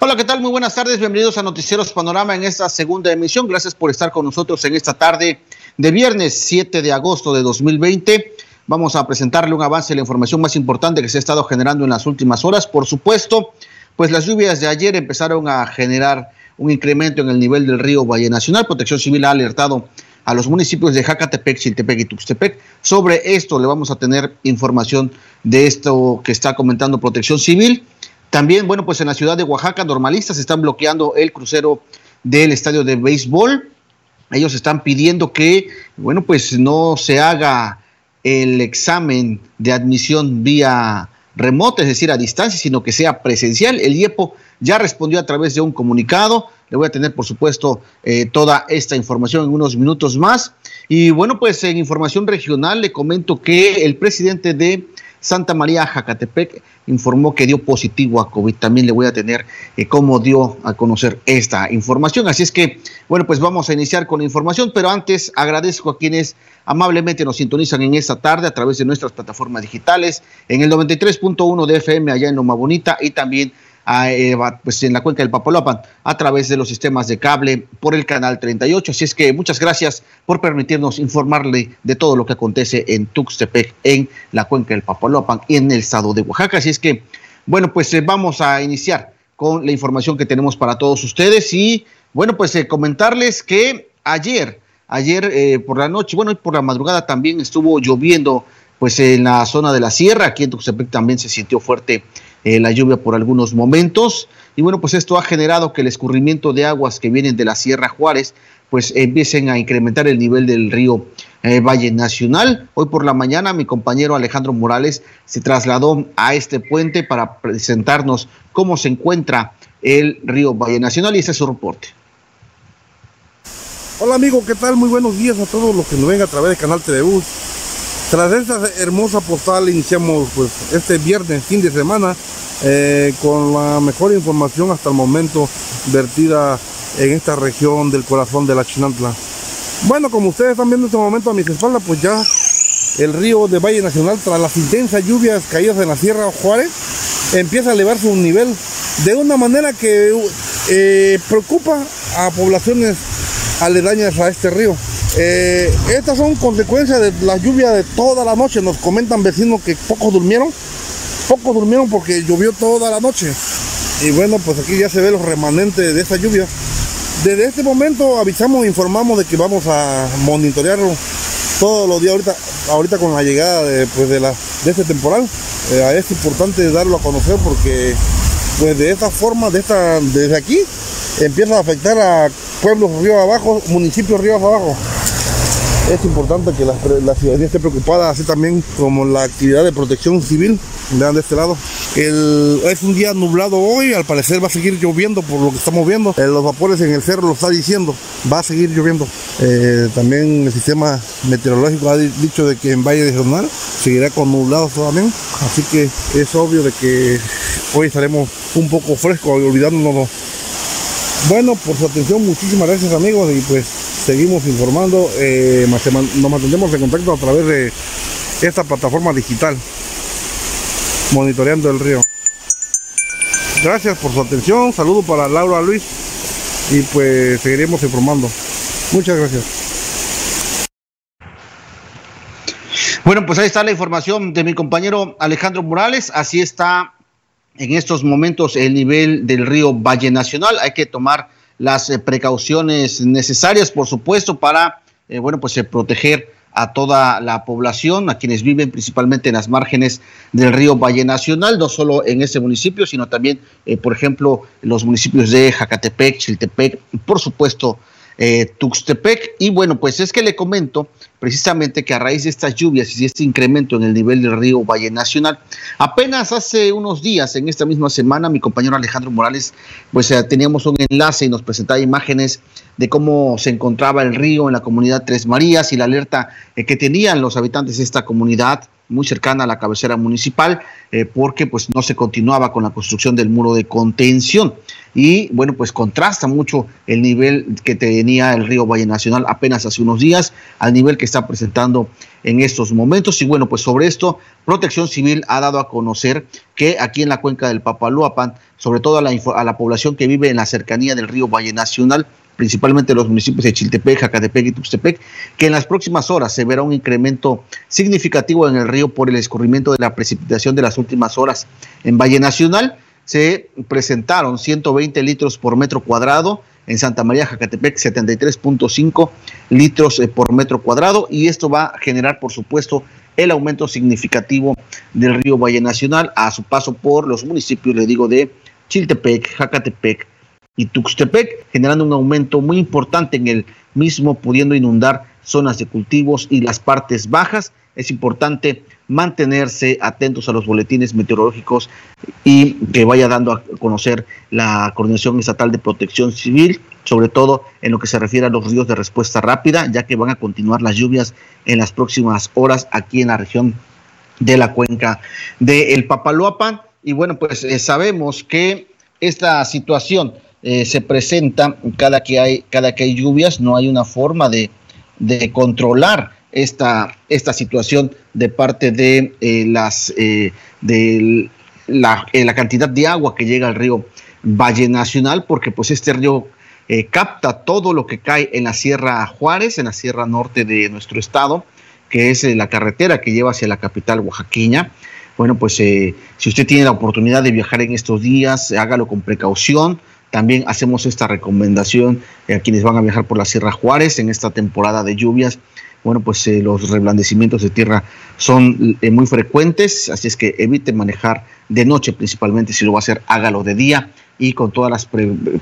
Hola, ¿qué tal? Muy buenas tardes. Bienvenidos a Noticieros Panorama en esta segunda emisión. Gracias por estar con nosotros en esta tarde de viernes 7 de agosto de 2020. Vamos a presentarle un avance de la información más importante que se ha estado generando en las últimas horas. Por supuesto, pues las lluvias de ayer empezaron a generar un incremento en el nivel del río Valle Nacional. Protección Civil ha alertado a los municipios de Jacatepec, Chiltepec y Tuxtepec. Sobre esto le vamos a tener información de esto que está comentando Protección Civil. También, bueno, pues en la ciudad de Oaxaca, normalistas están bloqueando el crucero del estadio de béisbol. Ellos están pidiendo que, bueno, pues no se haga el examen de admisión vía remota, es decir, a distancia, sino que sea presencial. El IEPO ya respondió a través de un comunicado. Le voy a tener, por supuesto, eh, toda esta información en unos minutos más. Y bueno, pues en información regional le comento que el presidente de Santa María Jacatepec informó que dio positivo a COVID. También le voy a tener eh, cómo dio a conocer esta información. Así es que, bueno, pues vamos a iniciar con la información, pero antes agradezco a quienes amablemente nos sintonizan en esta tarde a través de nuestras plataformas digitales, en el 93.1 de FM allá en Loma Bonita y también eh, pues en la cuenca del Papalopan a través de los sistemas de cable por el canal 38. Así es que muchas gracias por permitirnos informarle de todo lo que acontece en Tuxtepec, en la cuenca del Papalopan y en el estado de Oaxaca. Así es que, bueno, pues eh, vamos a iniciar con la información que tenemos para todos ustedes y, bueno, pues eh, comentarles que ayer, ayer por la noche, bueno, y por la madrugada también estuvo lloviendo pues en la zona de la sierra, aquí en Tuxtepec también se sintió fuerte eh, la lluvia por algunos momentos. Y bueno, pues esto ha generado que el escurrimiento de aguas que vienen de la Sierra Juárez, pues empiecen a incrementar el nivel del río eh, Valle Nacional. Hoy por la mañana mi compañero Alejandro Morales se trasladó a este puente para presentarnos cómo se encuentra el río Valle Nacional y ese es su reporte. Hola amigo, ¿qué tal? Muy buenos días a todos los que nos ven a través del canal Telebús. Tras esta hermosa postal iniciamos pues este viernes, fin de semana, eh, con la mejor información hasta el momento vertida en esta región del corazón de la Chinantla. Bueno, como ustedes están viendo en este momento a mis espaldas, pues ya el río de Valle Nacional, tras las intensas lluvias caídas en la Sierra Juárez, empieza a elevar su nivel de una manera que eh, preocupa a poblaciones aledañas a este río. Eh, estas son consecuencias de la lluvia de toda la noche. Nos comentan vecinos que pocos durmieron. Pocos durmieron porque llovió toda la noche. Y bueno, pues aquí ya se ve los remanentes de esa lluvia. Desde este momento avisamos, informamos de que vamos a monitorearlo todos los días ahorita, ahorita con la llegada de, pues de, este temporal. Eh, es importante darlo a conocer porque pues de esta forma, de esta, desde aquí, empieza a afectar a pueblos río abajo, municipios río abajo es importante que la, ciudadanía esté preocupada, así también como la actividad de protección civil. Vean de este lado. es un día nublado hoy, al parecer va a seguir lloviendo por lo que estamos viendo. Eh, los vapores en el cerro lo está diciendo, va a seguir lloviendo. Eh, también el sistema meteorológico ha dicho de que en Valle de Jornal seguirá con nublados también. Así que es obvio de que hoy estaremos un poco frescos y olvidándonos. Bueno, por su atención, muchísimas gracias amigos y pues seguimos informando, eh, nos mantendremos en contacto a través de esta plataforma digital, monitoreando el río. Gracias por su atención, saludo para Laura Luis y pues seguiremos informando. Muchas gracias. Bueno, pues ahí está la información de mi compañero Alejandro Morales. Así está en estos momentos el nivel del río Valle Nacional. Hay que tomar las eh, precauciones necesarias, por supuesto, para, eh, bueno, pues eh, proteger a toda la población, a quienes viven principalmente en las márgenes del río Valle Nacional, no solo en ese municipio, sino también, por ejemplo, los municipios de Jacatepec, Chiltepec, por supuesto, Tuxtepec. Y bueno, pues es que le comento precisamente que a raíz de estas lluvias y de este incremento en el nivel del río Valle Nacional, apenas hace unos días, en esta misma semana, mi compañero Alejandro Morales, pues eh, teníamos un enlace y nos presentaba imágenes de cómo se encontraba el río en la comunidad Tres Marías y la alerta eh, que tenían los habitantes de esta comunidad muy cercana a la cabecera municipal, eh, porque pues no se continuaba con la construcción del muro de contención. Y bueno, pues contrasta mucho el nivel que tenía el río Valle Nacional apenas hace unos días al nivel que está presentando en estos momentos. Y bueno, pues sobre esto, Protección Civil ha dado a conocer que aquí en la cuenca del Papaloapan, sobre todo a la, a la población que vive en la cercanía del río Valle Nacional, principalmente los municipios de Chiltepec, Jacatepec y Tuxtepec, que en las próximas horas se verá un incremento significativo en el río por el escurrimiento de la precipitación de las últimas horas. En Valle Nacional se presentaron 120 litros por metro cuadrado, en Santa María Jacatepec 73.5 litros eh, por metro cuadrado y esto va a generar por supuesto el aumento significativo del río Valle Nacional a su paso por los municipios, le digo, de Chiltepec, Jacatepec, y Tuxtepec, generando un aumento muy importante en el mismo, pudiendo inundar zonas de cultivos y las partes bajas. Es importante mantenerse atentos a los boletines meteorológicos y que vaya dando a conocer la Coordinación Estatal de Protección Civil, sobre todo en lo que se refiere a los ríos de respuesta rápida, ya que van a continuar las lluvias en las próximas horas aquí en la región de la cuenca del El Papaloapan. Y bueno, pues eh, sabemos que esta situación eh, se presenta cada que hay cada que hay lluvias no hay una forma de, controlar esta, esta situación de parte de eh, las eh, de la, la, cantidad de agua que llega al río Valle Nacional porque pues este río capta todo lo que cae en la Sierra Juárez en la Sierra Norte de nuestro estado que es la carretera que lleva hacia la capital oaxaqueña. Bueno pues si usted tiene la oportunidad de viajar en estos días hágalo con precaución también hacemos esta recomendación a quienes van a viajar por la Sierra Juárez en esta temporada de lluvias. Bueno, pues eh, los reblandecimientos de tierra son eh, muy frecuentes, así es que evite manejar de noche principalmente, si lo va a hacer, hágalo de día y con todas las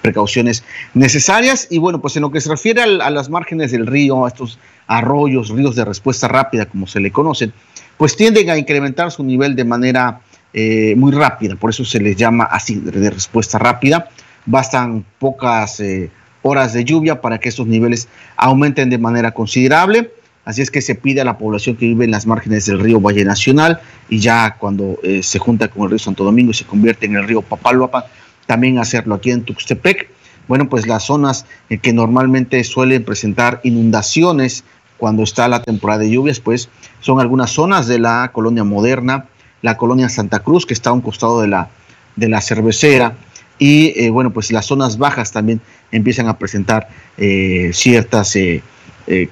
precauciones necesarias. Y bueno, pues en lo que se refiere a, las márgenes del río, a estos arroyos, ríos de respuesta rápida, como se le conocen, pues tienden a incrementar su nivel de manera eh, muy rápida, por eso se les llama así, de respuesta rápida bastan pocas eh, horas de lluvia para que estos niveles aumenten de manera considerable. Así es que se pide a la población que vive en las márgenes del río Valle Nacional y ya cuando eh, se junta con el río Santo Domingo y se convierte en el río Papaloapa, también hacerlo aquí en Tuxtepec. Bueno, pues las zonas eh, que normalmente suelen presentar inundaciones cuando está la temporada de lluvias, pues son algunas zonas de la colonia moderna, la colonia Santa Cruz, que está a un costado de la, de la cervecera, y eh, bueno, pues las zonas bajas también empiezan a presentar eh, ciertas, eh,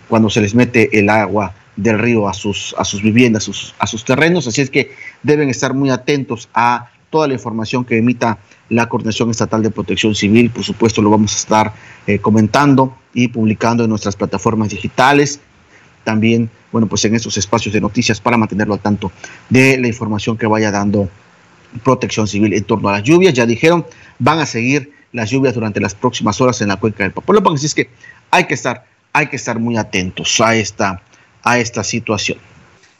cuando se les mete el agua del río a sus, a sus viviendas, sus, a sus terrenos, así es que deben estar muy atentos a toda la información que emita la Coordinación Estatal de Protección Civil, por supuesto lo vamos a estar comentando y publicando en nuestras plataformas digitales, también, bueno, pues en estos espacios de noticias para mantenerlo al tanto de la información que vaya dando Protección Civil en torno a las lluvias. Ya dijeron, van a seguir las lluvias durante las próximas horas en la cuenca del Papaloapan, así es que hay que estar, hay que estar muy atentos a esta, a esta situación.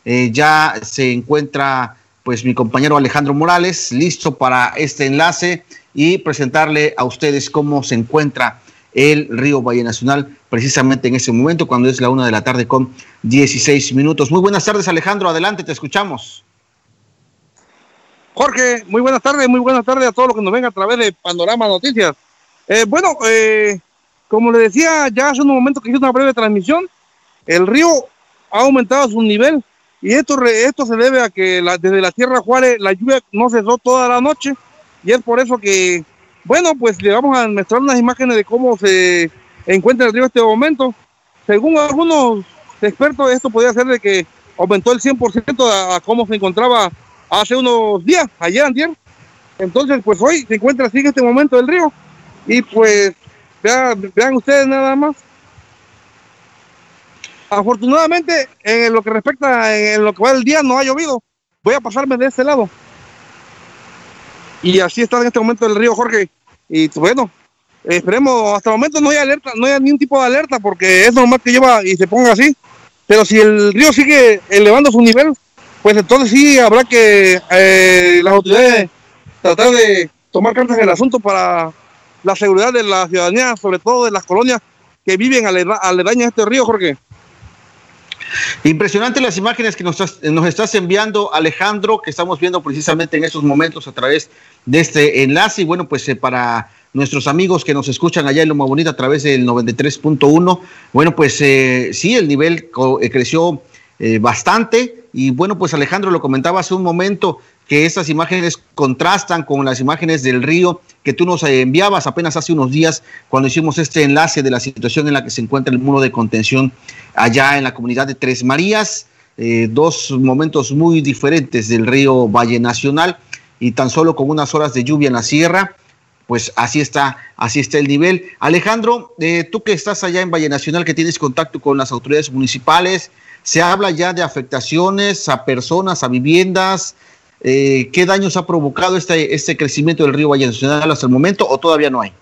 Eh, ya se encuentra pues mi compañero Alejandro Morales listo para este enlace y presentarle a ustedes cómo se encuentra el río Valle Nacional precisamente en ese momento cuando es la una de la tarde con 16 minutos. Muy buenas tardes Alejandro, adelante, te escuchamos. Jorge, muy buenas tardes, muy buenas tardes a todos los que nos ven a través de Panorama Noticias. Eh, bueno, eh, como le decía ya hace un momento que hice una breve transmisión, el río ha aumentado su nivel y esto, esto se debe a que desde la Tierra Juárez la lluvia no cesó toda la noche y es por eso que, bueno, pues le vamos a mostrar unas imágenes de cómo se encuentra el río en este momento. Según algunos expertos, esto podría ser de que aumentó el 100% a, a cómo se encontraba hace unos días, ayer. Entonces, pues hoy se encuentra así en este momento el río. Y pues, vean, ustedes nada más. Afortunadamente, en lo que respecta, en lo que va del día, no ha llovido. Voy a pasarme de este lado. Y así está en este momento el río Jorge. Y bueno, esperemos, hasta el momento no hay alerta, no hay ningún tipo de alerta porque es normal que lleva y se ponga así. Pero si el río sigue elevando su nivel, pues entonces sí habrá que eh, las autoridades tratar de tomar cartas en el asunto para la seguridad de la ciudadanía, sobre todo de las colonias que viven aledañas a este río, Jorge. Impresionante las imágenes que nos, estás enviando, Alejandro, que estamos viendo precisamente en estos momentos a través de este enlace. Y bueno, pues eh, para nuestros amigos que nos escuchan allá en Loma Bonita a través del 93.1, bueno, pues eh, sí, el nivel eh, creció bastante. Y bueno, pues Alejandro lo comentaba hace un momento, que estas imágenes contrastan con las imágenes del río que tú nos enviabas apenas hace unos días cuando hicimos este enlace de la situación en la que se encuentra el muro de contención allá en la comunidad de Tres Marías, eh, dos momentos muy diferentes del río Valle Nacional y tan solo con unas horas de lluvia en la sierra, pues así está, así está el nivel. Alejandro, eh, tú que estás allá en Valle Nacional, que tienes contacto con las autoridades municipales, se habla ya de afectaciones a personas, a viviendas, eh, ¿qué daños ha provocado este, este crecimiento del río Valle Nacional hasta el momento o todavía no hay?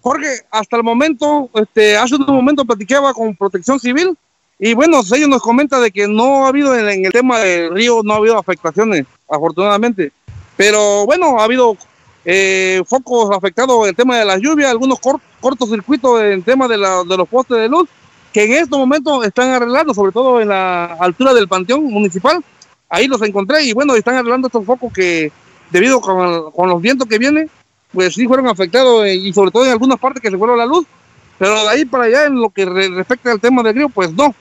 Jorge, hasta el momento, este, hace un momento platicaba con Protección Civil y bueno, ellos nos comentan de que no ha habido en, el tema del río, no ha habido afectaciones, afortunadamente. Pero bueno, ha habido eh, focos afectados en el tema de la lluvia, algunos cortocircuitos en el tema de, de los postes de luz, que en estos momentos están arreglando, sobre todo en la altura del panteón municipal, ahí los encontré y bueno, están arreglando estos focos que debido con, los vientos que vienen, pues sí fueron afectados eh, y sobre todo en algunas partes que se fueron la luz, pero de ahí para allá en lo que respecta al tema del río, pues no.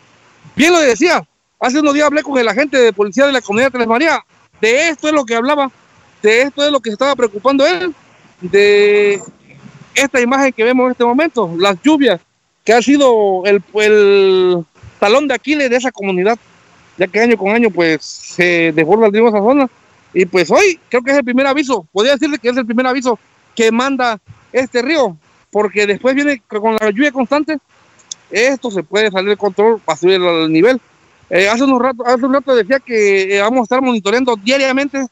Bien lo decía, hace unos días hablé con el agente de policía de la comunidad de Tres María, de esto es lo que hablaba, de esto es lo que se estaba preocupando él, de esta imagen que vemos en este momento, las lluvias, que ha sido el, el talón de Aquiles de esa comunidad ya que año con año pues se desborda el río esa zona. Y pues hoy creo que es el primer aviso, podría decirle que es el primer aviso que manda este río, porque después viene con la lluvia constante, esto se puede salir de control para subir el nivel. Eh, hace, unos rato, hace un rato decía que eh, vamos a estar monitoreando diariamente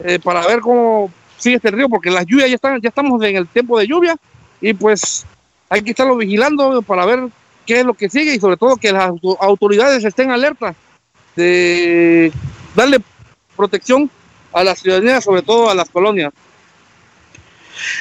eh, para ver cómo sigue este río, porque las lluvias ya están, ya estamos en el tiempo de lluvia y pues hay que estarlo vigilando para ver qué es lo que sigue y sobre todo que las autoridades estén alertas de darle protección a la ciudadanía, sobre todo a las colonias.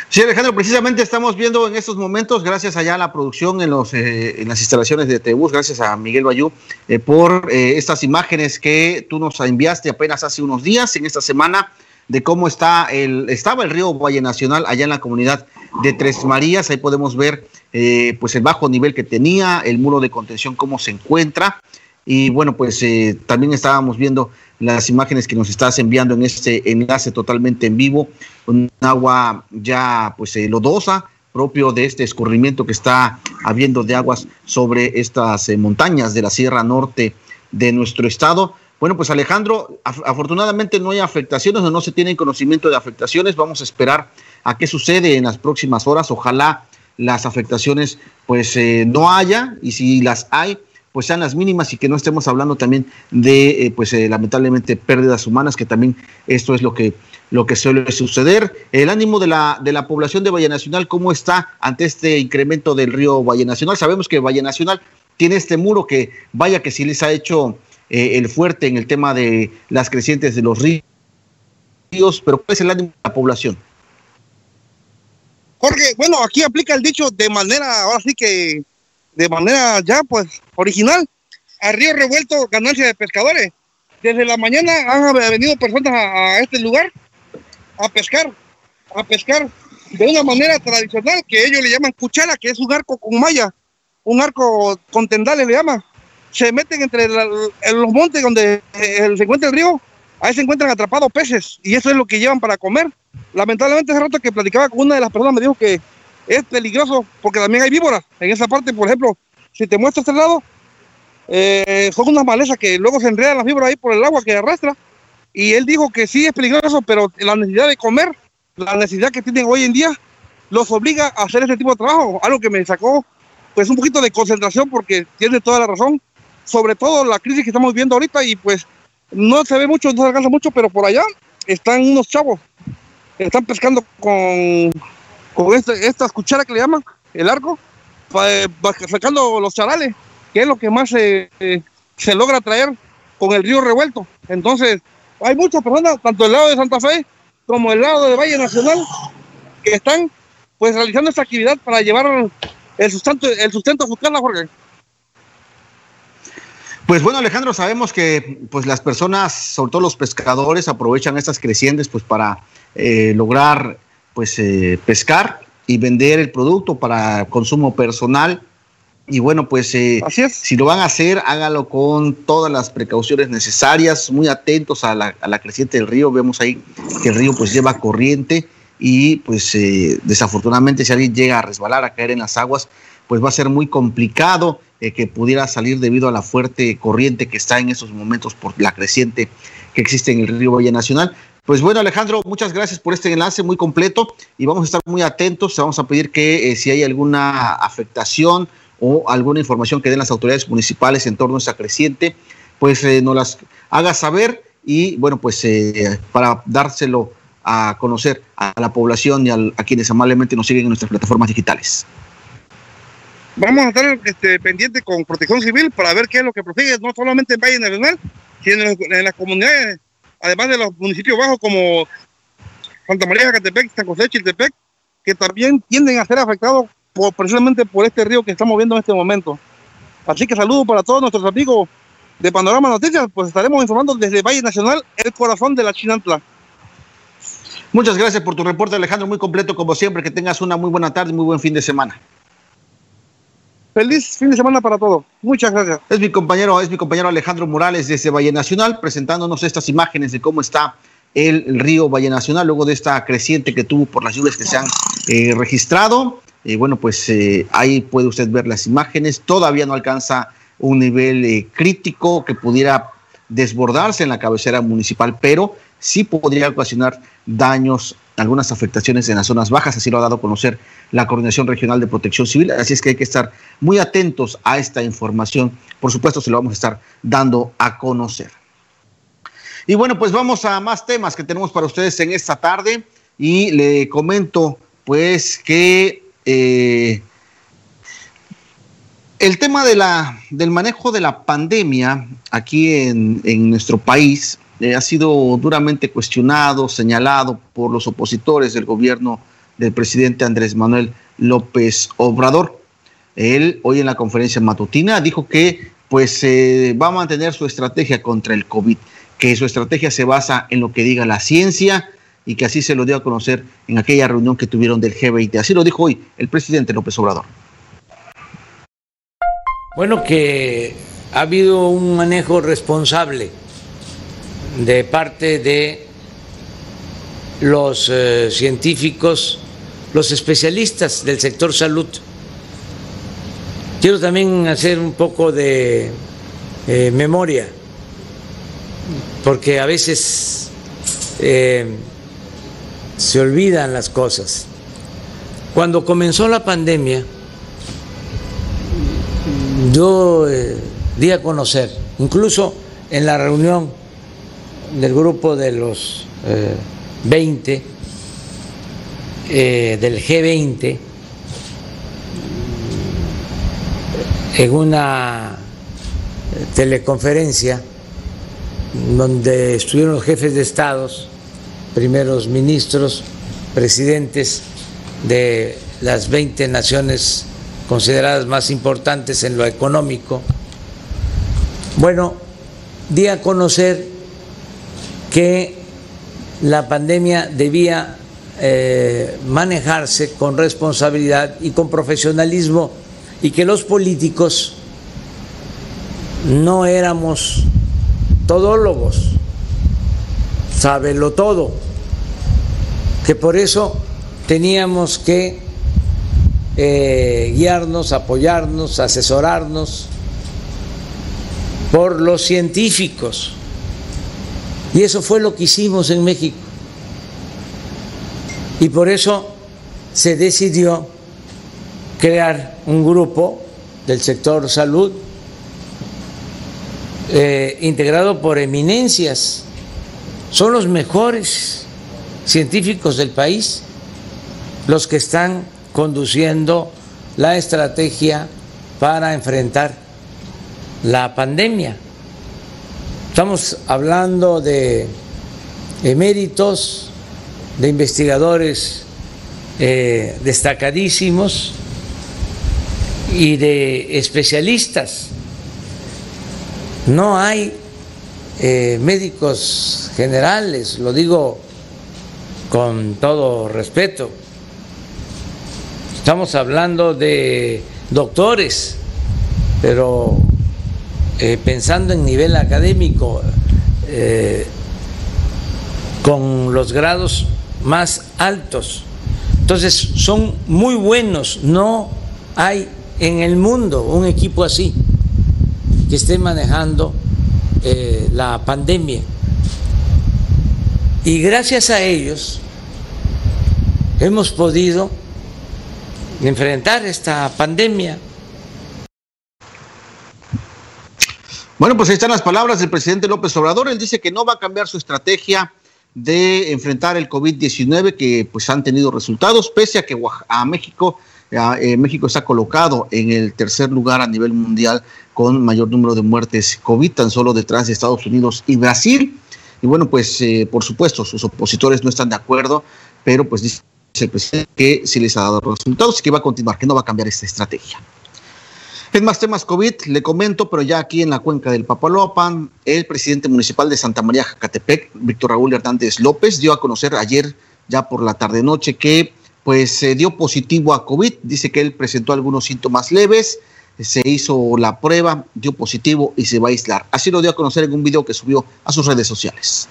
Sí, Alejandro, precisamente estamos viendo en estos momentos, gracias allá a la producción en, los, eh, en las instalaciones de Tebus, gracias a Miguel Bayú, eh, por eh, estas imágenes que tú nos enviaste apenas hace unos días, en esta semana, de cómo está el, estaba el río Valle Nacional allá en la comunidad de Tres Marías. Ahí podemos ver pues el bajo nivel que tenía, el muro de contención, cómo se encuentra. Y bueno, pues eh, también estábamos viendo las imágenes que nos estás enviando en este enlace totalmente en vivo, un agua ya pues eh, lodosa, propio de este escurrimiento que está habiendo de aguas sobre estas eh, montañas de la Sierra Norte de nuestro estado. Bueno, pues Alejandro, afortunadamente no hay afectaciones o no se tienen conocimiento de afectaciones. Vamos a esperar a qué sucede en las próximas horas. Ojalá las afectaciones pues no haya y si las hay, pues sean las mínimas y que no estemos hablando también de, eh, pues eh, lamentablemente, pérdidas humanas, que también esto es lo que, lo que suele suceder. El ánimo de la, de la población de Valle Nacional, ¿cómo está ante este incremento del río Valle Nacional? Sabemos que Valle Nacional tiene este muro que, vaya que sí les ha hecho eh, el fuerte en el tema de las crecientes de los ríos, pero ¿cuál es el ánimo de la población? Jorge, bueno, aquí aplica el dicho de manera, ahora sí que de manera ya pues original a Río Revuelto ganancia de pescadores. Desde la mañana han venido personas a, este lugar a pescar, a pescar de una manera tradicional que ellos le llaman cuchara, que es un arco con malla, un arco con tendales le llaman. Se meten entre los montes donde eh, se encuentra el río, ahí se encuentran atrapados peces y eso es lo que llevan para comer. Lamentablemente hace rato que platicaba con una de las personas me dijo que es peligroso porque también hay víboras. En esa parte, por ejemplo, si te muestro este lado, eh, son unas malezas que luego se enredan las víboras ahí por el agua que arrastra. Y él dijo que sí es peligroso, pero la necesidad de comer, la necesidad que tienen hoy en día, los obliga a hacer este tipo de trabajo. Algo que me sacó pues un poquito de concentración porque tiene toda la razón. Sobre todo la crisis que estamos viendo ahorita y pues no se ve mucho, no se alcanza mucho, pero por allá están unos chavos, están pescando con con este, estas cucharas que le llaman, el arco, sacando los charales, que es lo que más se logra traer con el río revuelto. Entonces, hay muchas personas, tanto del lado de Santa Fe como del lado de Valle Nacional, que están pues realizando esta actividad para llevar el sustento, el sustento a su casa, Jorge. Pues bueno, Alejandro, sabemos que pues las personas, sobre todo los pescadores, aprovechan estas crecientes pues para eh, lograr pues eh, pescar y vender el producto para consumo personal. Y bueno, pues eh, si lo van a hacer, hágalo con todas las precauciones necesarias, muy atentos a la, a la creciente del río. Vemos ahí que el río pues lleva corriente y pues desafortunadamente si alguien llega a resbalar, a caer en las aguas, pues va a ser muy complicado eh, que pudiera salir debido a la fuerte corriente que está en estos momentos por la creciente que existe en el río Valle Nacional. Pues bueno, Alejandro, muchas gracias por este enlace muy completo y vamos a estar muy atentos. Vamos a pedir que eh, si hay alguna afectación o alguna información que den las autoridades municipales en torno a esta creciente, pues eh, nos las haga saber y bueno, pues para dárselo a conocer a la población y a quienes amablemente nos siguen en nuestras plataformas digitales vamos a estar este, pendientes con protección civil para ver qué es lo que prosigue, no solamente en Valle Nacional, sino en, las comunidades, además de los municipios bajos como Santa María, Catepec, San José, Chiltepec, que también tienden a ser afectados por, precisamente por este río que estamos viendo en este momento. Así que saludo para todos nuestros amigos de Panorama Noticias, pues estaremos informando desde Valle Nacional, el corazón de la Chinantla. Muchas gracias por tu reporte, Alejandro, muy completo como siempre, que tengas una muy buena tarde y muy buen fin de semana. Feliz fin de semana para todos. Muchas gracias. Es mi compañero, es mi compañero Alejandro Morales desde Valle Nacional presentándonos estas imágenes de cómo está el, río Valle Nacional luego de esta creciente que tuvo por las lluvias que se han eh, registrado. Y bueno, pues eh, ahí puede usted ver las imágenes. Todavía no alcanza un nivel eh, crítico que pudiera desbordarse en la cabecera municipal, pero sí podría ocasionar daños, algunas afectaciones en las zonas bajas, así lo ha dado a conocer la Coordinación Regional de Protección Civil, así es que hay que estar muy atentos a esta información, por supuesto se lo vamos a estar dando a conocer. Y bueno, pues vamos a más temas que tenemos para ustedes en esta tarde y le comento pues que eh, el tema de la, del manejo de la pandemia aquí en, en nuestro país eh, ha sido duramente cuestionado, señalado por los opositores del gobierno del presidente Andrés Manuel López Obrador. Él hoy en la conferencia matutina dijo que pues eh, va a mantener su estrategia contra el COVID, que su estrategia se basa en lo que diga la ciencia y que así se lo dio a conocer en aquella reunión que tuvieron del G20. Así lo dijo hoy el presidente López Obrador. Bueno, que ha habido un manejo responsable de parte de los eh, científicos, los especialistas del sector salud. Quiero también hacer un poco de eh, memoria, porque a veces eh, se olvidan las cosas. Cuando comenzó la pandemia, yo di a conocer, incluso en la reunión del grupo de los 20, eh, eh, del G20, en una teleconferencia donde estuvieron los jefes de estados, primeros ministros, presidentes de las 20 naciones consideradas más importantes en lo económico. Bueno, di a conocer que la pandemia debía eh, manejarse con responsabilidad y con profesionalismo y que los políticos no éramos todólogos, sábelo todo, que por eso teníamos que eh, guiarnos, apoyarnos, asesorarnos por los científicos y eso fue lo que hicimos en México. Y por eso se decidió crear un grupo del sector salud eh, integrado por eminencias. Son los mejores científicos del país los que están conduciendo la estrategia para enfrentar la pandemia. Estamos hablando de eméritos, de investigadores eh, destacadísimos y de especialistas. No hay eh, médicos generales, lo digo con todo respeto. Estamos hablando de doctores, pero eh, pensando en nivel académico, eh, con los grados más altos. Entonces son muy buenos, no hay en el mundo un equipo así que esté manejando eh, la pandemia. Y gracias a ellos hemos podido enfrentar esta pandemia. Bueno, pues ahí están las palabras del presidente López Obrador. Él dice que no va a cambiar su estrategia de enfrentar el COVID-19, que pues han tenido resultados, pese a que a México, eh, México está colocado en el tercer lugar a nivel mundial con mayor número de muertes COVID, tan solo detrás de Estados Unidos y Brasil. Y bueno, pues eh, por supuesto, sus opositores no están de acuerdo, pero pues dice el presidente que sí les ha dado resultados y que va a continuar, que no va a cambiar esta estrategia. En más temas COVID, le comento, pero ya aquí en la cuenca del Papaloapan, el presidente municipal de Santa María Jacatepec, Víctor Raúl Hernández López, dio a conocer ayer, ya por la tarde-noche, que pues se dio positivo a COVID. Dice que él presentó algunos síntomas leves, se hizo la prueba, dio positivo y se va a aislar. Así lo dio a conocer en un video que subió a sus redes sociales.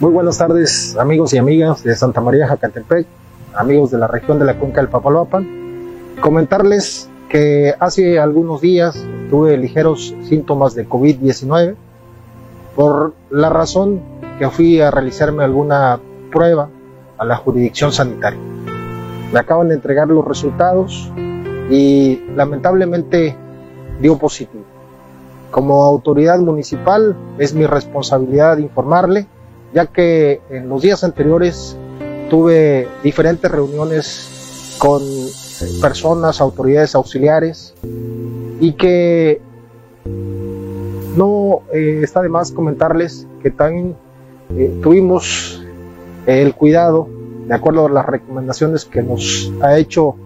Muy buenas tardes, amigos y amigas de Santa María Jacatepec, amigos de la región de la cuenca del Papaloapan. Comentarles que hace algunos días tuve ligeros síntomas de COVID-19 por la razón que fui a realizarme alguna prueba a la jurisdicción sanitaria. Me acaban de entregar los resultados y lamentablemente dio positivo. Como autoridad municipal es mi responsabilidad informarle, ya que en los días anteriores tuve diferentes reuniones con personas, autoridades auxiliares y que no eh, está de más comentarles que también eh, tuvimos el cuidado, de acuerdo a las recomendaciones que nos ha hecho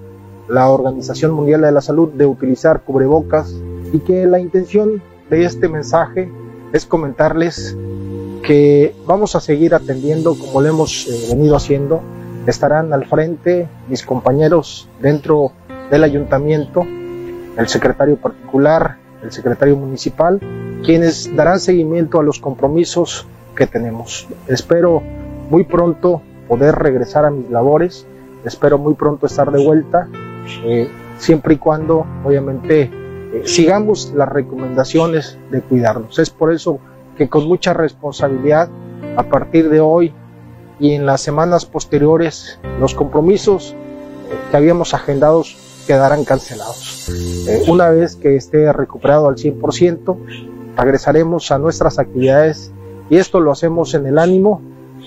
la Organización Mundial de la Salud, de utilizar cubrebocas y que la intención de este mensaje es comentarles que vamos a seguir atendiendo como lo hemos eh, venido haciendo estarán al frente mis compañeros dentro del ayuntamiento, el secretario particular, el secretario municipal, quienes darán seguimiento a los compromisos que tenemos. Espero muy pronto poder regresar a mis labores, espero muy pronto estar de vuelta, eh, siempre y cuando obviamente eh, sigamos las recomendaciones de cuidarnos. Es por eso que con mucha responsabilidad, a partir de hoy y en las semanas posteriores los compromisos eh, que habíamos agendados quedarán cancelados. Eh, una vez que esté recuperado al 100%, regresaremos a nuestras actividades y esto lo hacemos en el ánimo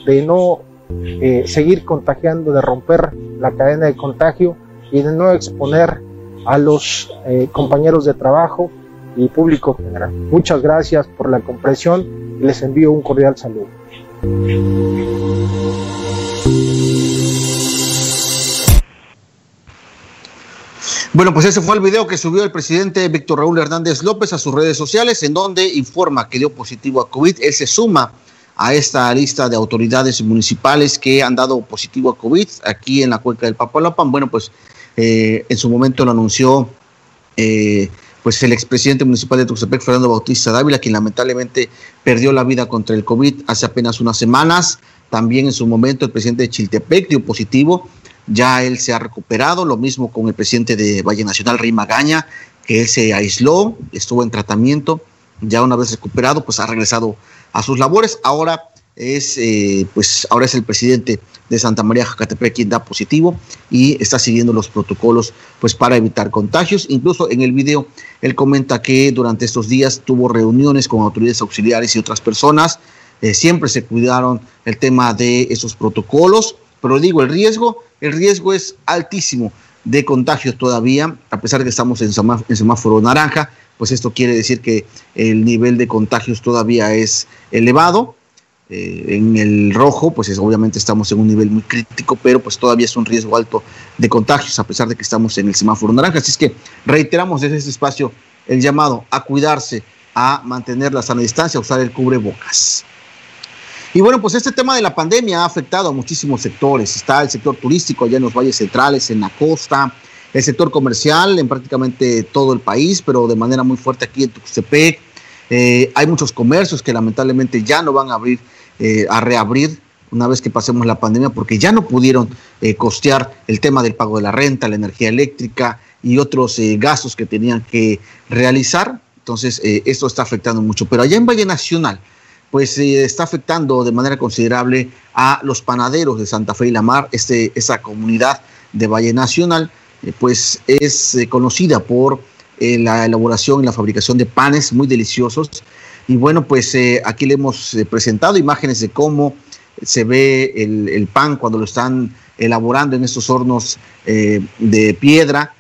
de no eh, seguir contagiando, de romper la cadena de contagio y de no exponer a los compañeros de trabajo y público general. Muchas gracias por la comprensión y les envío un cordial saludo. Bueno, pues ese fue el video que subió el presidente Víctor Raúl Hernández López a sus redes sociales, en donde informa que dio positivo a COVID. Él se suma a esta lista de autoridades municipales que han dado positivo a COVID aquí en la cuenca del Papalapan. Bueno, pues eh, en su momento lo anunció eh, pues el expresidente municipal de Tuxtepec, Fernando Bautista Dávila, quien lamentablemente perdió la vida contra el COVID hace apenas unas semanas. También en su momento el presidente de Chiltepec dio positivo ya él se ha recuperado, lo mismo con el presidente de Valle Nacional, Rey Magaña, que él se aisló, estuvo en tratamiento, ya una vez recuperado, pues ha regresado a sus labores. Ahora es, eh, pues ahora es el presidente de Santa María Jacatepec quien da positivo y está siguiendo los protocolos pues para evitar contagios. Incluso en el video él comenta que durante estos días tuvo reuniones con autoridades auxiliares y otras personas. Eh, siempre se cuidaron el tema de esos protocolos, pero digo, el riesgo el riesgo es altísimo de contagios todavía, a pesar de que estamos en semáforo, naranja, pues esto quiere decir que el nivel de contagios todavía es elevado. Eh, en el rojo, pues obviamente estamos en un nivel muy crítico, pero pues todavía es un riesgo alto de contagios, a pesar de que estamos en el semáforo naranja. Así es que reiteramos desde este espacio el llamado a cuidarse a mantener la sana distancia, a usar el cubrebocas. Y bueno, pues este tema de la pandemia ha afectado a muchísimos sectores. Está el sector turístico allá en los valles centrales, en la costa, el sector comercial en prácticamente todo el país, pero de manera muy fuerte aquí en Tuxtepec. Eh, hay muchos comercios que lamentablemente ya no van a abrir, eh, a reabrir una vez que pasemos la pandemia, porque ya no pudieron eh, costear el tema del pago de la renta, la energía eléctrica y otros gastos que tenían que realizar. Entonces, esto está afectando mucho. Pero allá en Valle Nacional, pues está afectando de manera considerable a los panaderos de Santa Fe y la Mar, este, esa comunidad de Valle Nacional, eh, pues es eh, conocida por eh, la elaboración y la fabricación de panes muy deliciosos. Y bueno, pues aquí le hemos presentado imágenes de cómo se ve el, el, pan cuando lo están elaborando en estos hornos de piedra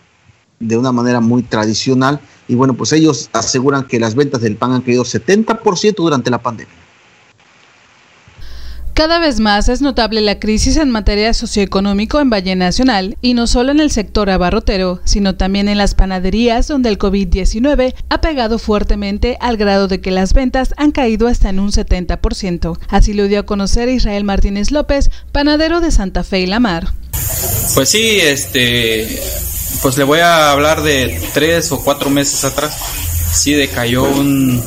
de una manera muy tradicional. Y bueno, pues ellos aseguran que las ventas del pan han caído 70% durante la pandemia. Cada vez más es notable la crisis en materia socioeconómico en Valle Nacional, y no solo en el sector abarrotero, sino también en las panaderías, donde el COVID-19 ha pegado fuertemente al grado de que las ventas han caído hasta en un 70%. Así lo dio a conocer Israel Martínez López, panadero de Santa Fe y La Mar. Pues sí, este, pues le voy a hablar de tres o cuatro meses atrás. Sí decayó un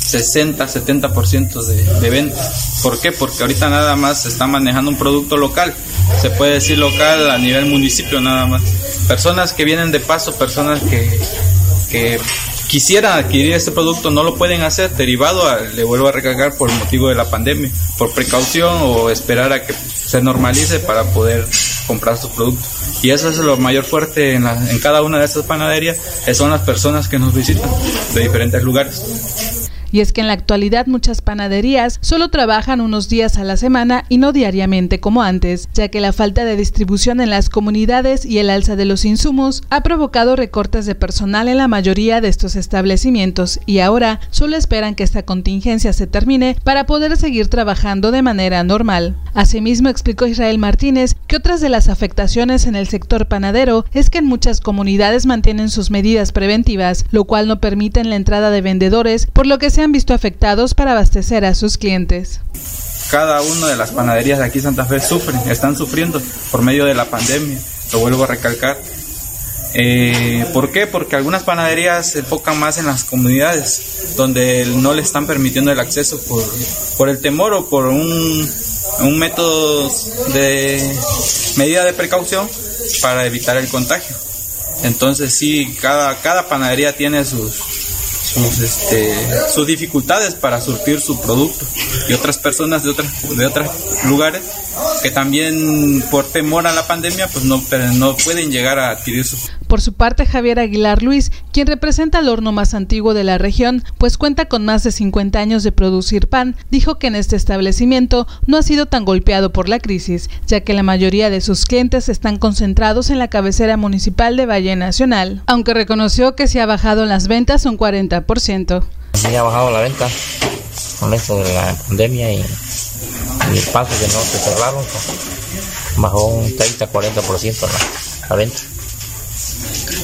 60, 70% de, de ventas. ¿Por qué? Porque ahorita nada más se está manejando un producto local, se puede decir local a nivel municipio nada más. Personas que vienen de paso, personas que, que quisieran adquirir este producto no lo pueden hacer derivado le vuelvo a recargar por motivo de la pandemia, por precaución o esperar a que se normalice para poder comprar su producto. Y eso es lo mayor fuerte en, la, en cada una de estas panaderías, son las personas que nos visitan de diferentes lugares. Y es que en la actualidad muchas panaderías solo trabajan unos días a la semana y no diariamente como antes, ya que la falta de distribución en las comunidades y el alza de los insumos ha provocado recortes de personal en la mayoría de estos establecimientos y ahora solo esperan que esta contingencia se termine para poder seguir trabajando de manera normal. Asimismo explicó Israel Martínez que otras de las afectaciones en el sector panadero es que en muchas comunidades mantienen sus medidas preventivas, lo cual no permite la entrada de vendedores, por lo que se han visto afectados para abastecer a sus clientes. Cada una de las panaderías de aquí Santa Fe sufren, están sufriendo por medio de la pandemia, lo vuelvo a recalcar. Eh, ¿Por qué? Porque algunas panaderías se enfocan más en las comunidades, donde no le están permitiendo el acceso por, por el temor o por un, método de medida de precaución para evitar el contagio. Entonces sí, cada, cada panadería tiene sus, sus, este, sus dificultades para surtir su producto y otras personas de otras de otros lugares que también por temor a la pandemia pues no, no pueden llegar a adquirir su por su parte, Javier Aguilar Luis, quien representa el horno más antiguo de la región, pues cuenta con más de 50 años de producir pan, dijo que en este establecimiento no ha sido tan golpeado por la crisis, ya que la mayoría de sus clientes están concentrados en la cabecera municipal de Valle Nacional, aunque reconoció que se ha bajado las ventas un 40%. Sí ha bajado la venta con esto de la pandemia y, el paso que no se cerraron, bajó un 30-40% la, la venta.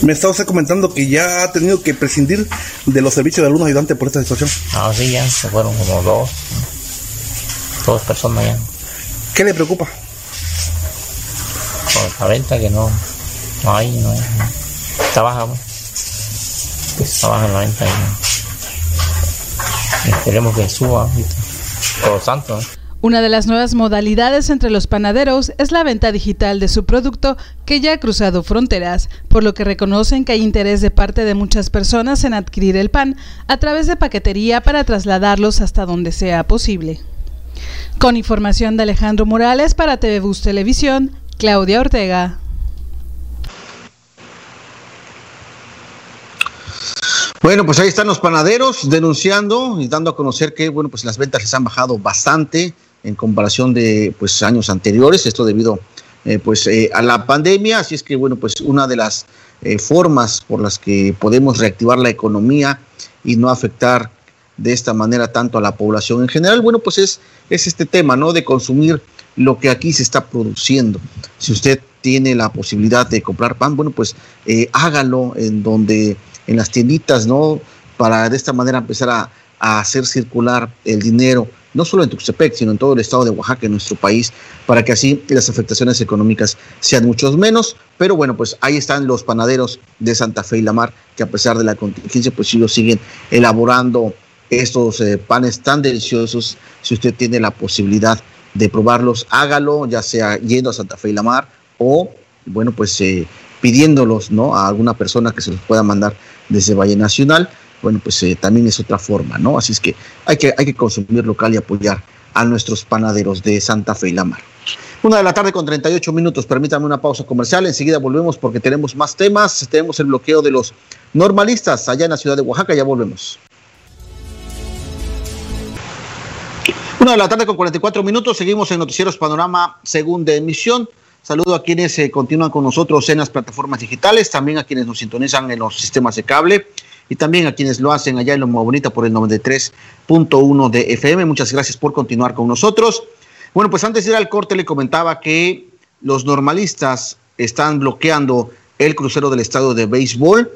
Me está usted comentando que ya ha tenido que prescindir de los servicios de alumnos ayudantes por esta situación. Ah, sí, ya se fueron como dos, dos personas ya. ¿Qué le preocupa? Por la venta que no, no hay, no hay. Está baja, está baja la venta y esperemos que suba, todo santo. Una de las nuevas modalidades entre los panaderos es la venta digital de su producto que ya ha cruzado fronteras, por lo que reconocen que hay interés de parte de muchas personas en adquirir el pan a través de paquetería para trasladarlos hasta donde sea posible. Con información de Alejandro Morales para TV Televisión, Claudia Ortega. Bueno, pues ahí están los panaderos denunciando y dando a conocer que bueno, pues las ventas les han bajado bastante en comparación de pues años anteriores, esto debido eh, pues eh, a la pandemia, así es que bueno, pues una de las eh, formas por las que podemos reactivar la economía y no afectar de esta manera tanto a la población en general, bueno, pues es, es este tema, ¿no? De consumir lo que aquí se está produciendo. Si usted tiene la posibilidad de comprar pan, bueno, pues hágalo en donde, en las tienditas, ¿no? para de esta manera empezar a, a hacer circular el dinero, no solo en Tuxtepec, sino en todo el estado de Oaxaca, en nuestro país, para que así las afectaciones económicas sean muchos menos. Pero bueno, pues ahí están los panaderos de Santa Fe y La Mar, que a pesar de la contingencia, pues lo siguen elaborando estos eh, panes tan deliciosos. Si usted tiene la posibilidad de probarlos, hágalo, ya sea yendo a Santa Fe y La Mar o, bueno, pues eh, pidiéndolos, ¿no? A alguna persona que se los pueda mandar desde Valle Nacional bueno, pues eh, también es otra forma, ¿no? Así es que hay, que hay que consumir local y apoyar a nuestros panaderos de Santa Fe y La Mar. Una de la tarde con 38 minutos, permítame una pausa comercial, enseguida volvemos porque tenemos más temas, tenemos el bloqueo de los normalistas allá en la ciudad de Oaxaca, ya volvemos. Una de la tarde con 44 minutos, seguimos en Noticieros Panorama, segunda emisión. Saludo a quienes eh, continúan con nosotros en las plataformas digitales, también a quienes nos sintonizan en los sistemas de cable y también a quienes lo hacen allá en Loma Bonita por el 93.1 de FM. Muchas gracias por continuar con nosotros. Bueno, pues antes de ir al corte le comentaba que los normalistas están bloqueando el crucero del estado de béisbol.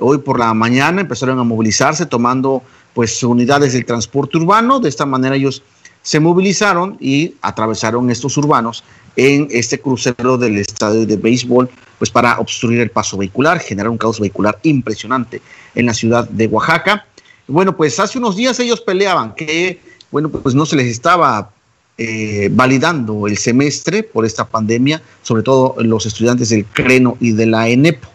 Hoy por la mañana empezaron a movilizarse tomando pues unidades del transporte urbano. De esta manera ellos se movilizaron y atravesaron estos urbanos en este crucero del estadio de béisbol, pues para obstruir el paso vehicular, generar un caos vehicular impresionante en la ciudad de Oaxaca. Bueno, pues hace unos días ellos peleaban que, bueno, pues no se les estaba eh, validando el semestre por esta pandemia, sobre todo los estudiantes del CRENO y de la ENEPO.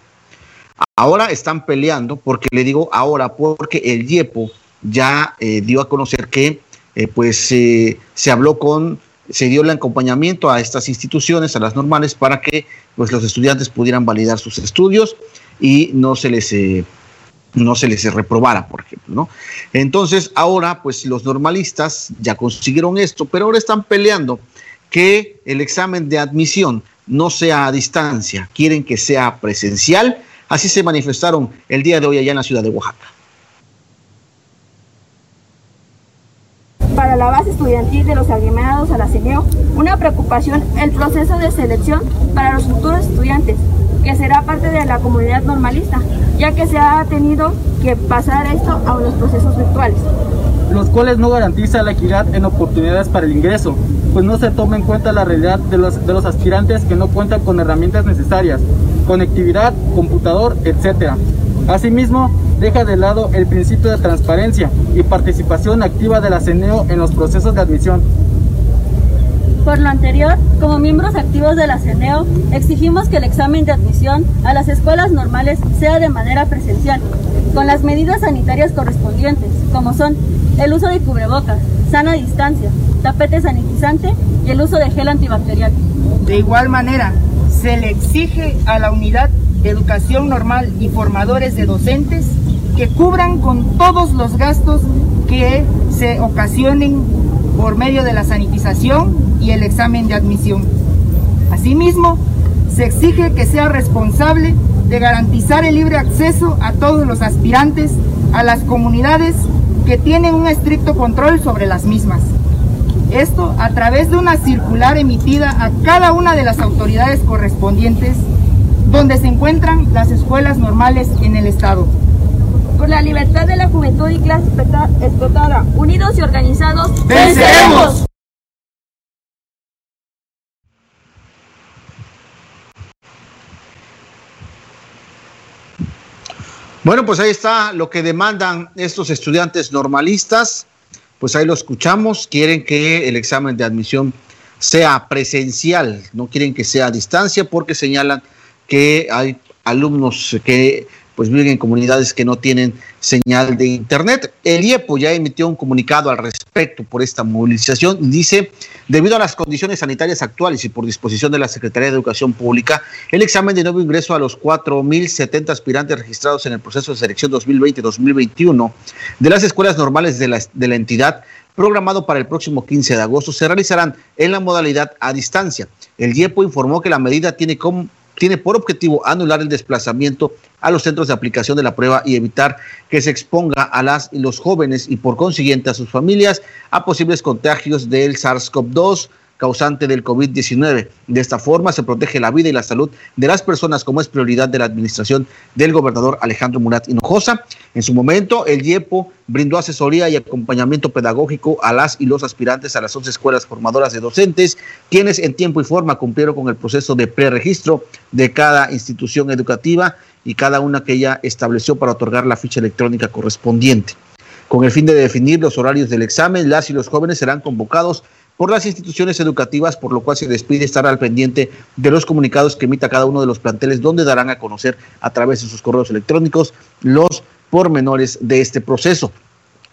Ahora están peleando, porque le digo ahora, porque el IEPO ya eh, dio a conocer que eh, pues se habló con se dio el acompañamiento a estas instituciones, a las normales, para que pues, los estudiantes pudieran validar sus estudios y no se les, eh, no se les reprobara, por ejemplo. ¿no? Entonces, ahora, pues los normalistas ya consiguieron esto, pero ahora están peleando que el examen de admisión no sea a distancia, quieren que sea presencial. Así se manifestaron el día de hoy allá en la ciudad de Oaxaca. Para la base estudiantil de los agremiados a la CENEO una preocupación el proceso de selección para los futuros estudiantes, que será parte de la comunidad normalista, ya que se ha tenido que pasar esto a los procesos virtuales. Los cuales no garantizan la equidad en oportunidades para el ingreso, pues no se toma en cuenta la realidad de los, de los aspirantes que no cuentan con herramientas necesarias, conectividad, computador, etc. Asimismo, deja de lado el principio de transparencia y participación activa de la CENEO en los procesos de admisión. Por lo anterior, como miembros activos de la CENEO, exigimos que el examen de admisión a las escuelas normales sea de manera presencial, con las medidas sanitarias correspondientes, como son el uso de cubrebocas, sana distancia, tapete sanitizante y el uso de gel antibacterial. De igual manera, se le exige a la unidad educación normal y formadores de docentes que cubran con todos los gastos que se ocasionen por medio de la sanitización y el examen de admisión. Asimismo, se exige que sea responsable de garantizar el libre acceso a todos los aspirantes a las comunidades que tienen un estricto control sobre las mismas. Esto a través de una circular emitida a cada una de las autoridades correspondientes donde se encuentran las escuelas normales en el Estado por la libertad de la juventud y clase explotada, unidos y organizados, venceremos. Bueno, pues ahí está lo que demandan estos estudiantes normalistas. Pues ahí lo escuchamos. Quieren que el examen de admisión sea presencial, no quieren que sea a distancia porque señalan que hay alumnos que pues viven en comunidades que no tienen señal de internet. El IEPO ya emitió un comunicado al respecto por esta movilización. Dice, debido a las condiciones sanitarias actuales y por disposición de la Secretaría de Educación Pública, el examen de nuevo ingreso a los 4.070 aspirantes registrados en el proceso de selección 2020-2021 de las escuelas normales de la, de la entidad programado para el próximo 15 de agosto se realizarán en la modalidad a distancia. El IEPO informó que la medida tiene como tiene por objetivo anular el desplazamiento a los centros de aplicación de la prueba y evitar que se exponga a las los jóvenes y por consiguiente a sus familias a posibles contagios del SARS-CoV-2 causante del COVID-19. De esta forma se protege la vida y la salud de las personas como es prioridad de la administración del gobernador Alejandro Murat Hinojosa. En su momento, el IEPO brindó asesoría y acompañamiento pedagógico a las y los aspirantes a las 11 escuelas formadoras de docentes, quienes en tiempo y forma cumplieron con el proceso de preregistro de cada institución educativa y cada una que ella estableció para otorgar la ficha electrónica correspondiente. Con el fin de definir los horarios del examen, las y los jóvenes serán convocados por las instituciones educativas, por lo cual se les pide estar al pendiente de los comunicados que emita cada uno de los planteles, donde darán a conocer a través de sus correos electrónicos los pormenores de este proceso.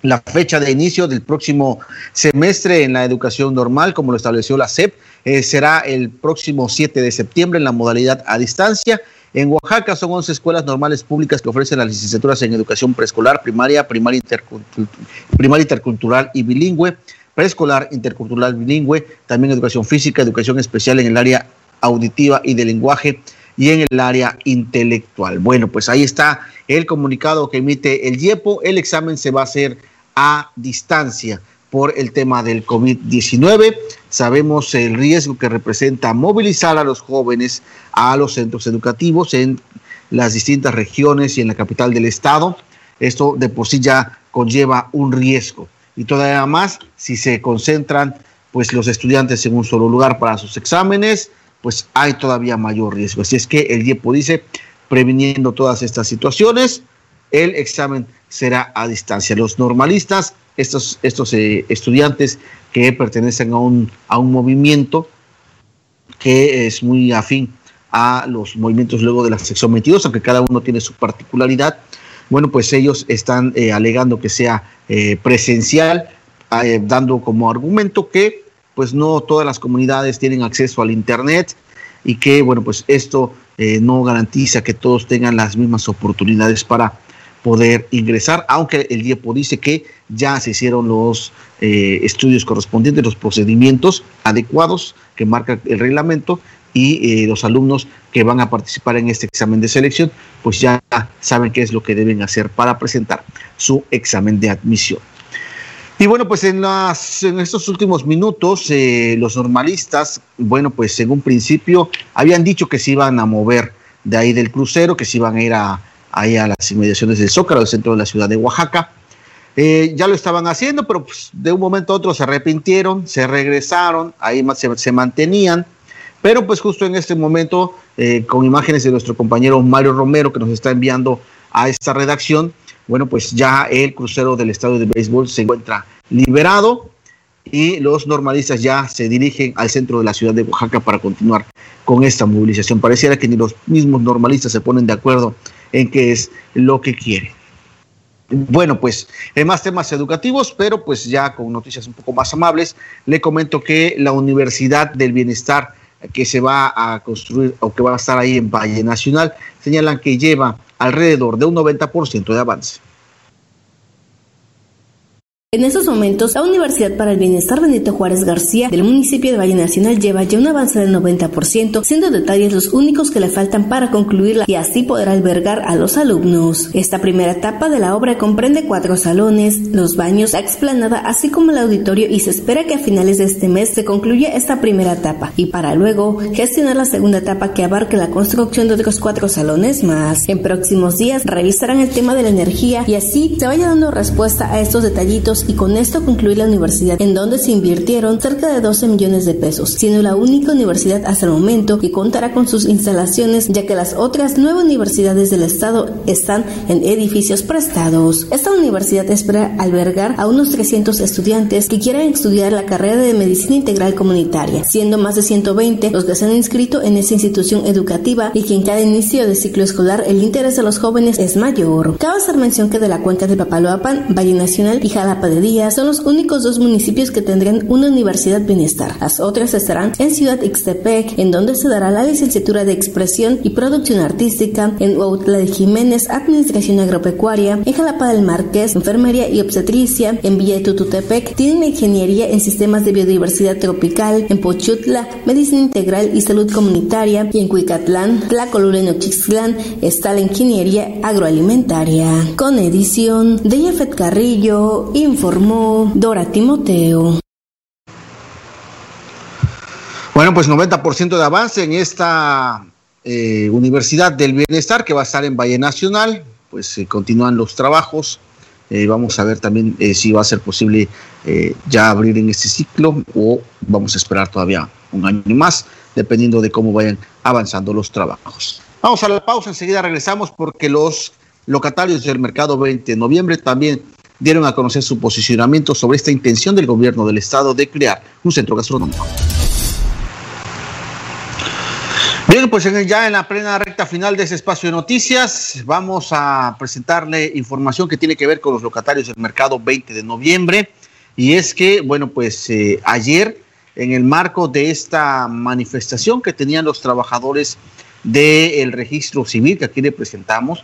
La fecha de inicio del próximo semestre en la educación normal, como lo estableció la SEP, eh, será el próximo 7 de septiembre en la modalidad a distancia. En Oaxaca son 11 escuelas normales públicas que ofrecen las licenciaturas en educación preescolar, primaria, primaria, primaria intercultural y bilingüe preescolar, intercultural bilingüe, también educación física, educación especial en el área auditiva y de lenguaje y en el área intelectual. Bueno, pues ahí está el comunicado que emite el IEPO. El examen se va a hacer a distancia por el tema del COVID-19. Sabemos el riesgo que representa movilizar a los jóvenes a los centros educativos en las distintas regiones y en la capital del estado. Esto de por sí ya conlleva un riesgo y todavía más si se concentran pues los estudiantes en un solo lugar para sus exámenes, pues hay todavía mayor riesgo. Así es que el DIEPO dice, previniendo todas estas situaciones, el examen será a distancia. Los normalistas, estos, estos eh, estudiantes que pertenecen a un, a un movimiento que es muy afín a los movimientos luego de la sección 22, aunque cada uno tiene su particularidad, bueno, pues ellos están eh, alegando que sea eh, presencial, eh, dando como argumento que pues no todas las comunidades tienen acceso al Internet y que, bueno, pues esto no garantiza que todos tengan las mismas oportunidades para poder ingresar, aunque el DIEPO dice que ya se hicieron los estudios correspondientes, los procedimientos adecuados que marca el reglamento y los alumnos que van a participar en este examen de selección, pues ya saben qué es lo que deben hacer para presentar su examen de admisión. Y bueno, pues en, las, en estos últimos minutos, eh, los normalistas, bueno, pues en un principio habían dicho que se iban a mover de ahí del crucero, que se iban a ir a, ahí a las inmediaciones del Zócalo, del centro de la ciudad de Oaxaca. Eh, ya lo estaban haciendo, pero pues, de un momento a otro se arrepintieron, se regresaron, ahí se, se mantenían pero pues justo en este momento, eh, con imágenes de nuestro compañero Mario Romero que nos está enviando a esta redacción, bueno, pues ya el crucero del estadio de béisbol se encuentra liberado y los normalistas ya se dirigen al centro de la ciudad de Oaxaca para continuar con esta movilización. Pareciera que ni los mismos normalistas se ponen de acuerdo en qué es lo que quieren. Bueno, pues en más temas educativos, pero pues ya con noticias un poco más amables, le comento que la Universidad del Bienestar que se va a construir o que va a estar ahí en Valle Nacional, señalan que lleva alrededor de un 90% de avance. En estos momentos, la Universidad para el Bienestar Benito Juárez García del municipio de Valle Nacional lleva ya un avance del 90%, siendo detalles los únicos que le faltan para concluirla y así poder albergar a los alumnos. Esta primera etapa de la obra comprende cuatro salones, los baños, la explanada, así como el auditorio y se espera que a finales de este mes se concluya esta primera etapa y para luego gestionar la segunda etapa que abarque la construcción de otros cuatro salones más. En próximos días revisarán el tema de la energía y así se vaya dando respuesta a estos detallitos y con esto concluir la universidad en donde se invirtieron cerca de 12 millones de pesos, siendo la única universidad hasta el momento que contará con sus instalaciones ya que las otras nueve universidades del estado están en edificios prestados. Esta universidad espera albergar a unos 300 estudiantes que quieran estudiar la carrera de medicina integral comunitaria, siendo más de 120 los que se han inscrito en esa institución educativa y que en cada inicio de ciclo escolar el interés de los jóvenes es mayor. Cabe hacer mención que de la cuenca de Papaloapan, Valle Nacional y Jalapa de Díaz son los únicos dos municipios que tendrán una universidad bienestar. Las otras estarán en Ciudad Ixtepec, en donde se dará la licenciatura de expresión y producción artística, en Huautla de Jiménez, administración agropecuaria, en Jalapa del Marqués, enfermería y obstetricia, en Villa de Tututepec, tienen ingeniería en sistemas de biodiversidad tropical, en Pochutla, medicina integral y salud comunitaria, y en Cuicatlán, Tlacolula en está la ingeniería agroalimentaria. Con edición de Jeffet Carrillo, informó Dora Timoteo. Bueno, pues 90% de avance en esta eh, Universidad del Bienestar que va a estar en Valle Nacional. Pues eh, continúan los trabajos. Eh, vamos a ver también si va a ser posible ya abrir en este ciclo o vamos a esperar todavía un año más, dependiendo de cómo vayan avanzando los trabajos. Vamos a la pausa, enseguida regresamos porque los locatarios del mercado 20 de noviembre también dieron a conocer su posicionamiento sobre esta intención del gobierno del estado de crear un centro gastronómico. Bien, pues ya en la plena recta final de ese espacio de noticias, vamos a presentarle información que tiene que ver con los locatarios del mercado 20 de noviembre. Y es que, bueno, pues eh, ayer, en el marco de esta manifestación que tenían los trabajadores del registro civil que aquí le presentamos,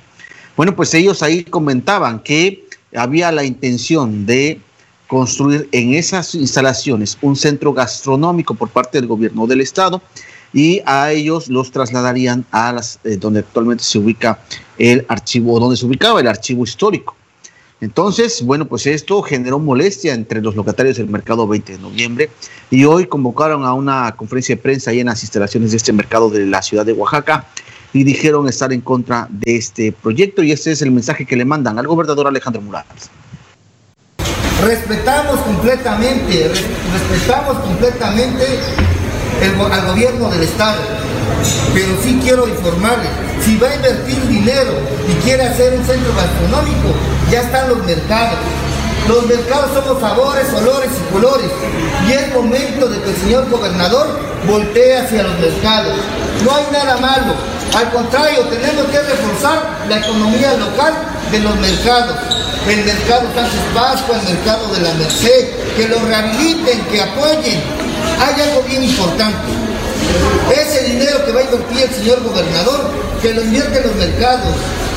bueno, pues ellos ahí comentaban que había la intención de construir en esas instalaciones un centro gastronómico por parte del gobierno del estado y a ellos los trasladarían a las eh, donde actualmente se ubica el archivo, donde se ubicaba el archivo histórico. Entonces, bueno, pues esto generó molestia entre los locatarios del mercado 20 de noviembre y hoy convocaron a una conferencia de prensa ahí en las instalaciones de este mercado de la ciudad de Oaxaca y dijeron estar en contra de este proyecto y este es el mensaje que le mandan al gobernador Alejandro Morales. Respetamos completamente, respetamos completamente al gobierno del Estado. Pero sí quiero informarles, si va a invertir dinero y quiere hacer un centro gastronómico, ya están los mercados. Los mercados somos sabores, olores y colores. Y es momento de que el señor gobernador voltee hacia los mercados. No hay nada malo. Al contrario, tenemos que reforzar la economía local de los mercados. El mercado Sánchez Pascua, el mercado de la Merced, que lo rehabiliten, que apoyen hay algo bien importante. Ese dinero que va a invertir el señor gobernador, que lo invierte en los mercados,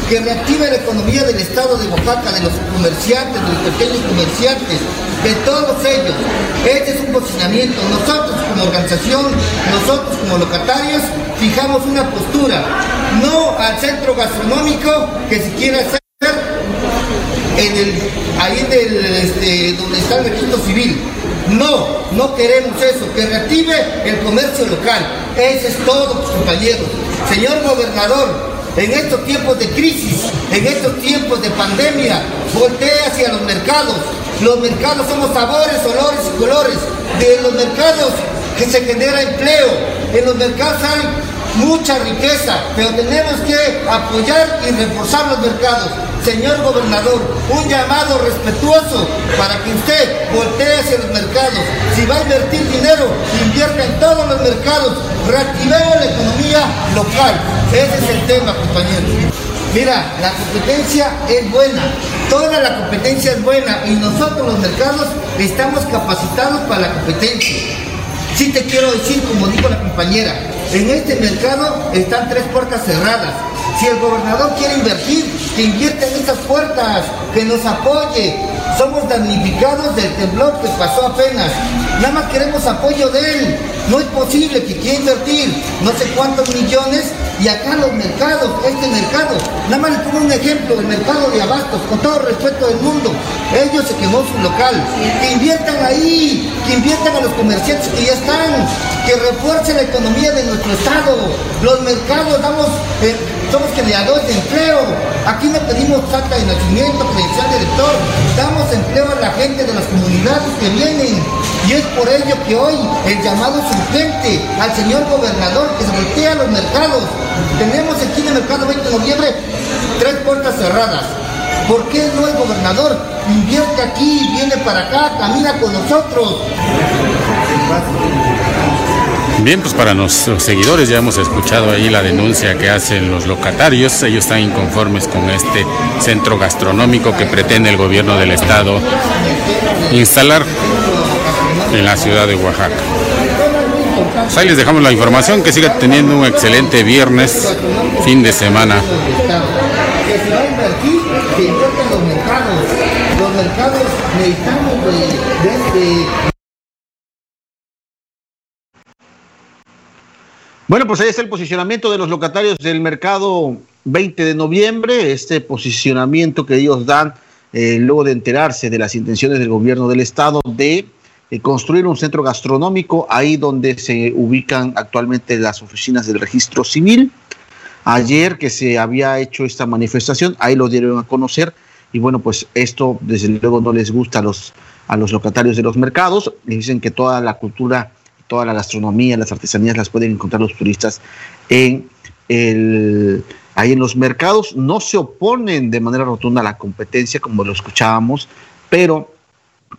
que reactive la economía del estado de Oaxaca, de los comerciantes, de los pequeños comerciantes, de todos ellos. Este es un posicionamiento. Nosotros como organización, nosotros como locatarios, fijamos una postura. No al centro gastronómico que si quiere hacer en el, ahí del, este, donde está el registro civil no, no queremos eso, que reactive el comercio local. Ese es todo, compañeros. Señor gobernador, en estos tiempos de crisis, en estos tiempos de pandemia, voltee hacia los mercados. Los mercados somos sabores, olores y colores. De los mercados que se genera empleo. En los mercados hay mucha riqueza, pero tenemos que apoyar y reforzar los mercados. Señor gobernador, un llamado respetuoso para que usted voltee hacia los mercados. Si va a invertir dinero, invierta en todos los mercados. Reactivemos la economía local. Ese es el tema, compañeros. Mira, la competencia es buena, toda la competencia es buena y nosotros los mercados estamos capacitados para la competencia. Sí te quiero decir, como dijo la compañera, en este mercado están tres puertas cerradas. Si el gobernador quiere invertir, que invierta en estas puertas, que nos apoye. Somos damnificados del temblor que pasó apenas. Nada más queremos apoyo de él. No es posible que quiera invertir no sé cuántos millones y acá los mercados, este mercado, nada más les pongo un ejemplo, el mercado de abastos, con todo respeto del mundo, ellos se quemó su local, que inviertan ahí, que inviertan a los comerciantes que ya están, que refuerce la economía de nuestro estado, los mercados damos, eh, somos creadores de empleo, aquí no pedimos falta de nacimiento, credencial de lector, damos empleo a la gente de las comunidades que vienen, y por ello que hoy el llamado es urgente al señor gobernador que se voltee a los mercados, tenemos aquí en el mercado 20 de noviembre tres puertas cerradas. ¿Por qué no el gobernador invierte aquí, viene para acá, camina con nosotros? Bien, pues para nuestros seguidores ya hemos escuchado ahí la denuncia que hacen los locatarios. Ellos están inconformes con este centro gastronómico que pretende el gobierno del estado instalar en la ciudad de Oaxaca. Pues ahí les dejamos la información, que siga teniendo un excelente viernes, fin de semana. Bueno, pues ahí está el posicionamiento de los locatarios del mercado 20 de noviembre, este posicionamiento que ellos dan eh, luego de enterarse de las intenciones del gobierno del estado de eh, construir un centro gastronómico ahí donde se ubican actualmente las oficinas del registro civil. Ayer que se había hecho esta manifestación, ahí lo dieron a conocer y bueno, pues esto desde luego no les gusta a los, a los locatarios de los mercados, dicen que toda la cultura, toda la gastronomía, las artesanías las pueden encontrar los turistas en el, ahí en los mercados, no se oponen de manera rotunda a la competencia como lo escuchábamos, pero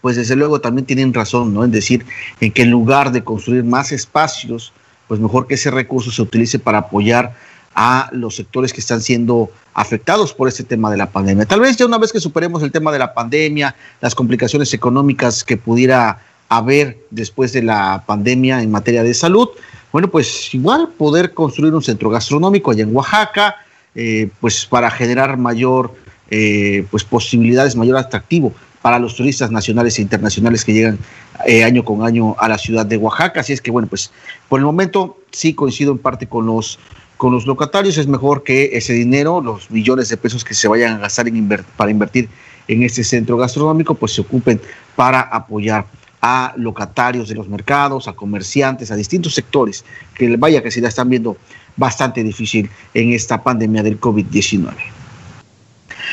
pues desde luego también tienen razón, ¿no? En decir en que en lugar de construir más espacios, pues mejor que ese recurso se utilice para apoyar a los sectores que están siendo afectados por este tema de la pandemia. Tal vez ya una vez que superemos el tema de la pandemia, las complicaciones económicas que pudiera haber después de la pandemia en materia de salud, bueno, pues igual poder construir un centro gastronómico allá en Oaxaca, eh, pues para generar mayor, eh, pues posibilidades, mayor atractivo para los turistas nacionales e internacionales que llegan eh, año con año a la ciudad de Oaxaca. Así es que, bueno, pues por el momento sí coincido en parte con los, con los locatarios. Es mejor que ese dinero, los millones de pesos que se vayan a gastar en para invertir en este centro gastronómico, pues se ocupen para apoyar a locatarios de los mercados, a comerciantes, a distintos sectores que vaya que se la están viendo bastante difícil en esta pandemia del COVID-19.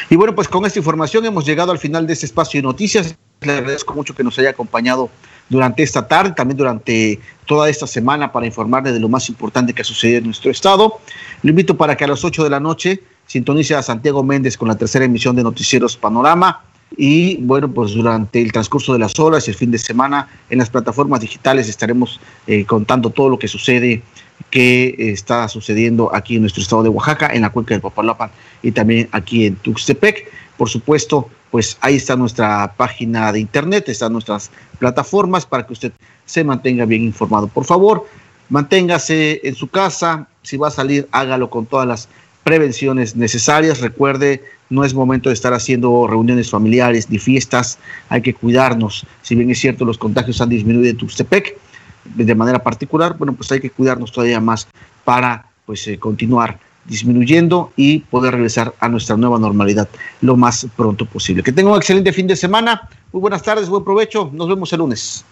Y bueno, pues con esta información hemos llegado al final de este espacio de noticias. Le agradezco mucho que nos haya acompañado durante esta tarde, también durante toda esta semana para informarle de lo más importante que ha sucedido en nuestro estado. Lo invito para que a las 8 de la noche sintonice a Santiago Méndez con la tercera emisión de Noticieros Panorama. Y bueno, pues durante el transcurso de las horas y el fin de semana en las plataformas digitales estaremos eh, contando todo lo que sucede que está sucediendo aquí en nuestro estado de Oaxaca, en la cuenca del Papalapan y también aquí en Tuxtepec. Por supuesto, pues ahí está nuestra página de internet, están nuestras plataformas para que usted se mantenga bien informado. Por favor, manténgase en su casa, si va a salir, hágalo con todas las prevenciones necesarias. Recuerde, no es momento de estar haciendo reuniones familiares ni fiestas, hay que cuidarnos. Si bien es cierto, los contagios han disminuido en Tuxtepec, de manera particular, bueno, pues hay que cuidarnos todavía más para pues eh, continuar disminuyendo y poder regresar a nuestra nueva normalidad lo más pronto posible. Que tenga un excelente fin de semana. Muy buenas tardes, buen provecho. Nos vemos el lunes.